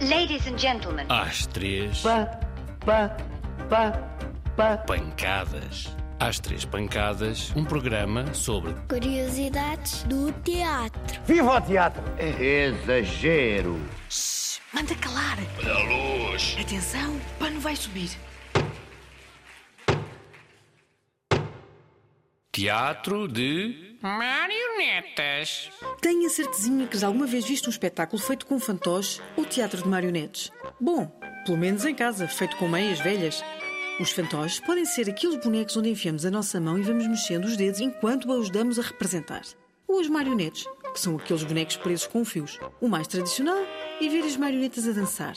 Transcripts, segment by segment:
Ladies and gentlemen. Às três, Pá, pá, pá, pá. pancadas. Às três pancadas, um programa sobre Curiosidades do teatro. Viva o teatro! Exagero. Manda calar. Olha a luz. Atenção, o pano vai subir. Teatro de marionetas. Tenho a certezinha que já alguma vez visto um espetáculo feito com fantoches ou teatro de marionetes. Bom, pelo menos em casa, feito com meias velhas. Os fantoches podem ser aqueles bonecos onde enfiamos a nossa mão e vamos mexendo os dedos enquanto os damos a representar. Ou as marionetes, que são aqueles bonecos presos com fios. O mais tradicional é ver as marionetas a dançar.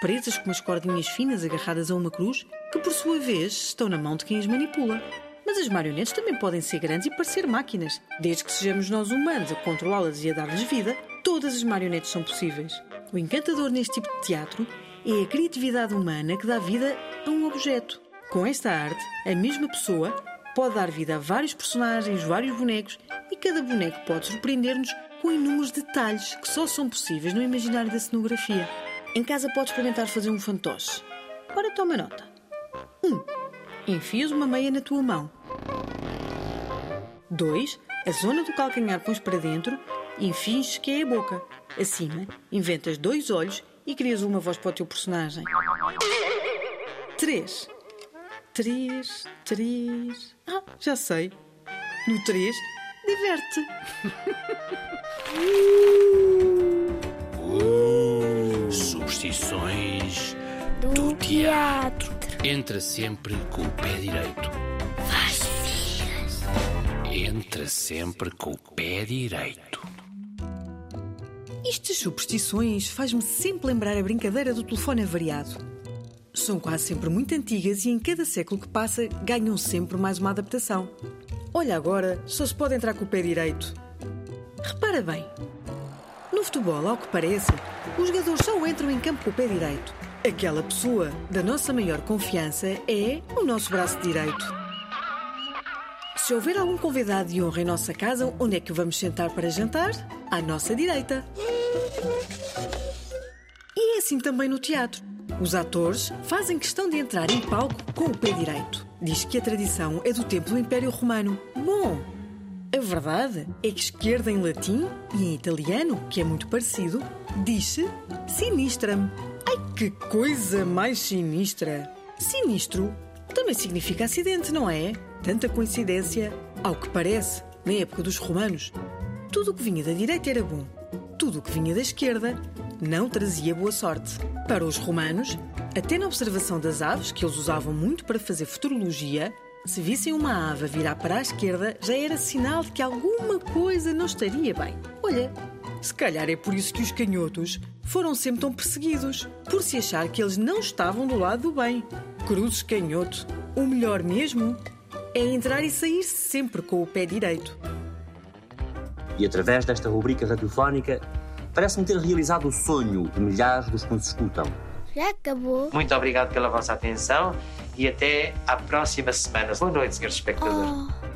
Presas com umas cordinhas finas agarradas a uma cruz, que por sua vez estão na mão de quem as manipula. Mas as marionetes também podem ser grandes e parecer máquinas. Desde que sejamos nós humanos a controlá-las e a dar-lhes vida, todas as marionetes são possíveis. O encantador neste tipo de teatro é a criatividade humana que dá vida a um objeto. Com esta arte, a mesma pessoa pode dar vida a vários personagens, vários bonecos e cada boneco pode surpreender-nos com inúmeros detalhes que só são possíveis no imaginário da cenografia. Em casa podes experimentar fazer um fantoche. Ora, toma nota. 1. Um, enfias uma meia na tua mão. 2. A zona do calcanhar pões para dentro e finges que é a boca. Acima, inventas dois olhos e crias uma voz para o teu personagem. 3. 3, 3. Ah, já sei. No 3, diverte. Superstições do teatro. Entra sempre com o pé direito. Entra sempre com o pé direito. Estas superstições faz-me sempre lembrar a brincadeira do telefone avariado. São quase sempre muito antigas e em cada século que passa ganham sempre mais uma adaptação. Olha agora, só se pode entrar com o pé direito. Repara bem. No futebol, ao que parece, os jogadores só entram em campo com o pé direito. Aquela pessoa da nossa maior confiança é o nosso braço direito. Se houver algum convidado de honra em nossa casa, onde é que vamos sentar para jantar? À nossa direita. E é assim também no teatro. Os atores fazem questão de entrar em palco com o pé direito. Diz que a tradição é do tempo do Império Romano. Bom, a verdade é que esquerda em latim e em italiano, que é muito parecido, diz-se sinistra-me. Ai, que coisa mais sinistra! Sinistro também significa acidente, não é? Tanta coincidência. Ao que parece, na época dos romanos, tudo o que vinha da direita era bom. Tudo o que vinha da esquerda não trazia boa sorte. Para os romanos, até na observação das aves, que eles usavam muito para fazer futurologia, se vissem uma ave virar para a esquerda, já era sinal de que alguma coisa não estaria bem. Olha, se calhar é por isso que os canhotos foram sempre tão perseguidos, por se achar que eles não estavam do lado do bem. Cruzes canhoto, o melhor mesmo é entrar e sair sempre com o pé direito. E através desta rubrica radiofónica, parece-me ter realizado o sonho de milhares dos que nos escutam. Já acabou? Muito obrigado pela vossa atenção e até à próxima semana. Boa noite, senhores espectadores. Oh.